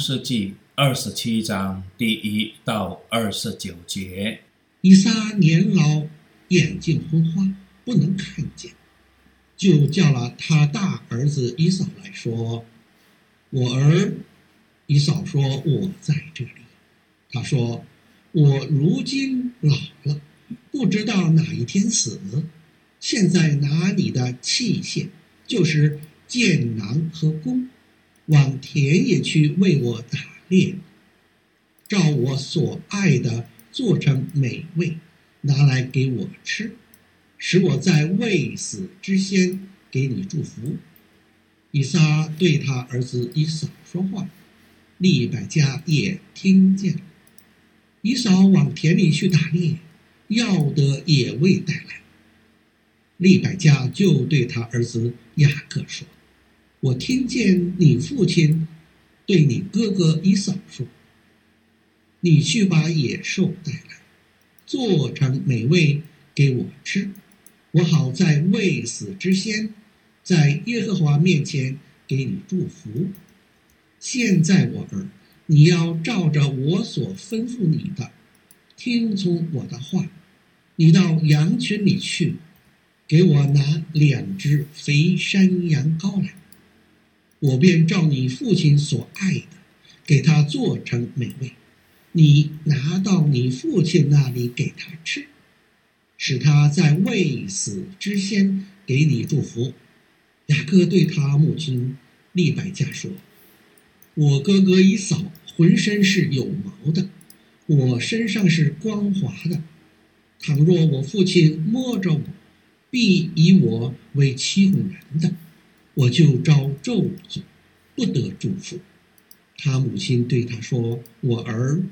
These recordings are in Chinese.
世纪二十七章第一到二十九节。以撒年老，眼睛昏花，不能看见，就叫了他大儿子以扫来说：“我儿。”以扫说：“我在这里。”他说：“我如今老了，不知道哪一天死。现在拿你的器械，就是箭囊和弓，往田野去为我打猎，照我所爱的做成美味，拿来给我吃，使我在未死之先给你祝福。”以撒对他儿子以扫说话。利百加也听见了，以扫往田里去打猎，要得野味带来。利百加就对他儿子雅各说：“我听见你父亲对你哥哥以扫说，你去把野兽带来，做成美味给我吃，我好在未死之先，在耶和华面前给你祝福。”现在我儿，你要照着我所吩咐你的，听从我的话。你到羊群里去，给我拿两只肥山羊羔来，我便照你父亲所爱的，给他做成美味。你拿到你父亲那里给他吃，使他在未死之先给你祝福。雅各对他母亲利百加说。我哥哥以扫浑身是有毛的，我身上是光滑的。倘若我父亲摸着我，必以我为欺哄人的，我就招咒诅，不得祝福。他母亲对他说：“我儿，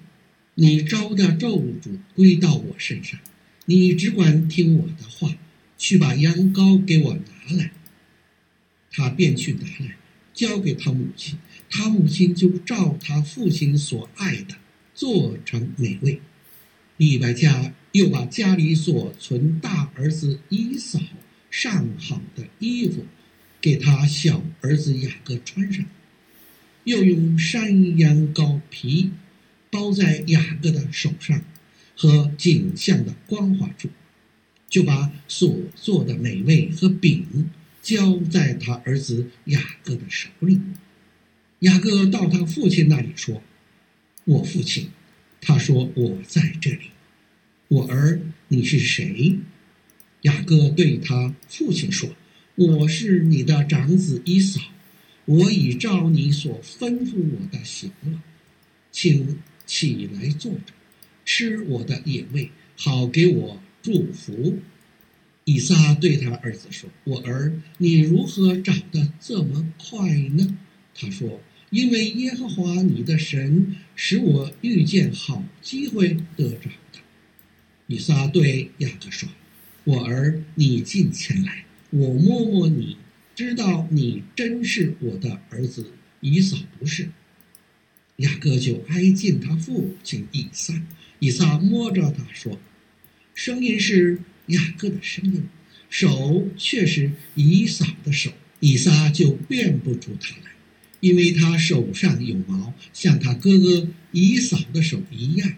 你招的咒诅归到我身上，你只管听我的话，去把羊羔给我拿来。”他便去拿来。交给他母亲，他母亲就照他父亲所爱的做成美味。利百家又把家里所存大儿子以扫上好的衣服给他小儿子雅各穿上，又用山羊羔皮包在雅各的手上和颈项的光滑处，就把所做的美味和饼。交在他儿子雅各的手里。雅各到他父亲那里说：“我父亲。”他说：“我在这里。”我儿，你是谁？雅各对他父亲说：“我是你的长子以扫。我已照你所吩咐我的行了，请起来坐着，吃我的野味，好给我祝福。”以撒对他儿子说：“我儿，你如何长得这么快呢？”他说：“因为耶和华你的神使我遇见好机会得着的。”以撒对雅各说：“我儿，你近前来，我摸摸你，知道你真是我的儿子以扫不是。”雅各就挨近他父亲以撒，以撒摸着他说：“声音是。”雅各的声音，手却是以扫的手，以撒就辨不出他来，因为他手上有毛，像他哥哥以扫的手一样，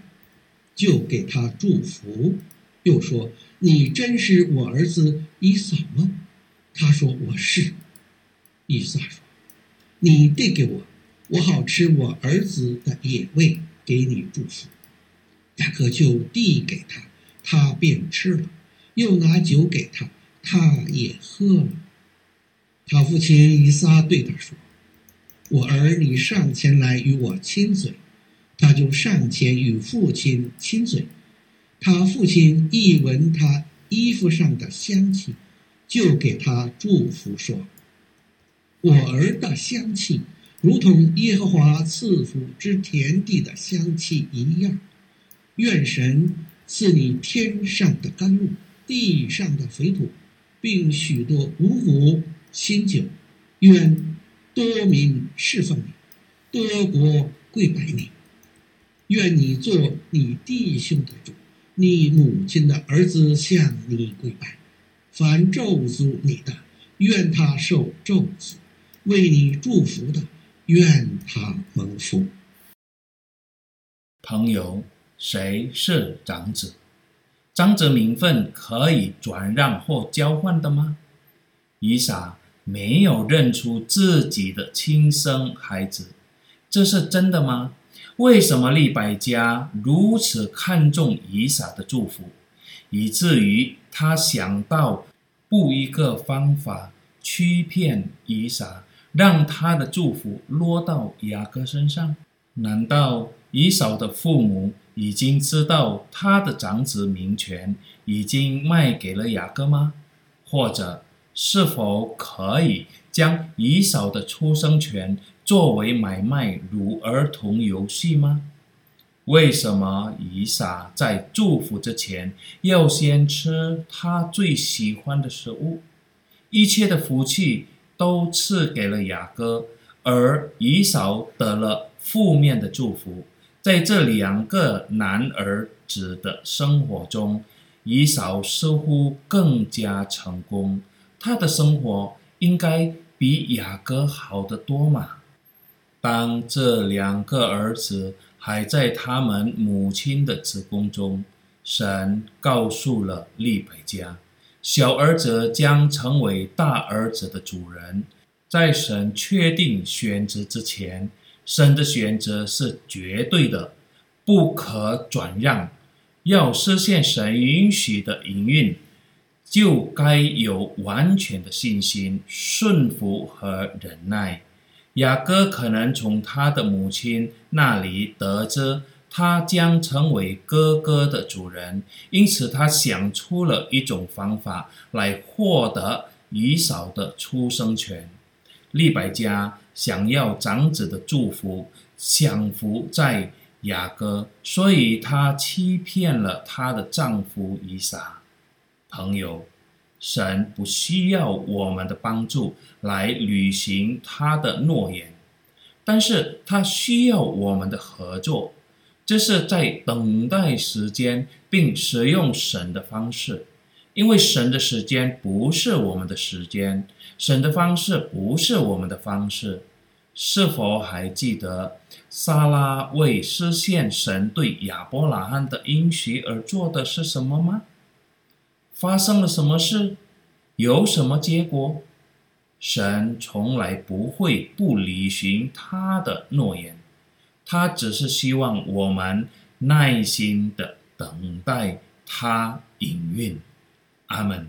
就给他祝福，又说：“你真是我儿子以扫吗？”他说：“我是。”伊撒说：“你递给我，我好吃我儿子的野味，给你祝福。”雅各就递给他，他便吃了。又拿酒给他，他也喝了。他父亲伊撒对他说：“我儿，你上前来与我亲嘴。”他就上前与父亲亲嘴。他父亲一闻他衣服上的香气，就给他祝福说：“我儿的香气，如同耶和华赐福之田地的香气一样。愿神赐你天上的甘露。”地上的肥土，并许多五谷新酒，愿多民侍奉你，多国跪拜你。愿你做你弟兄的主，你母亲的儿子向你跪拜。凡咒诅你的，愿他受咒诅；为你祝福的，愿他蒙福。朋友，谁是长子？长子名分可以转让或交换的吗？以撒没有认出自己的亲生孩子，这是真的吗？为什么利百家如此看重以撒的祝福，以至于他想到布一个方法欺骗以撒，让他的祝福落到雅各身上？难道以扫的父母已经知道他的长子名权已经卖给了雅各吗？或者是否可以将以扫的出生权作为买卖如儿童游戏吗？为什么以撒在祝福之前要先吃他最喜欢的食物？一切的福气都赐给了雅各，而以扫得了负面的祝福。在这两个男儿子的生活中，以扫似乎更加成功。他的生活应该比雅各好得多嘛？当这两个儿子还在他们母亲的子宫中，神告诉了利百加，小儿子将成为大儿子的主人。在神确定选择之前，神的选择是绝对的，不可转让。要实现神允许的营运，就该有完全的信心、顺服和忍耐。雅各可能从他的母亲那里得知他将成为哥哥的主人，因此他想出了一种方法来获得以扫的出生权。利百加想要长子的祝福，享福在雅各，所以她欺骗了她的丈夫以撒。朋友，神不需要我们的帮助来履行他的诺言，但是他需要我们的合作，这是在等待时间并使用神的方式。因为神的时间不是我们的时间，神的方式不是我们的方式。是否还记得撒拉为实现神对亚伯拉罕的应许而做的是什么吗？发生了什么事？有什么结果？神从来不会不履行他的诺言，他只是希望我们耐心的等待他应运。阿门。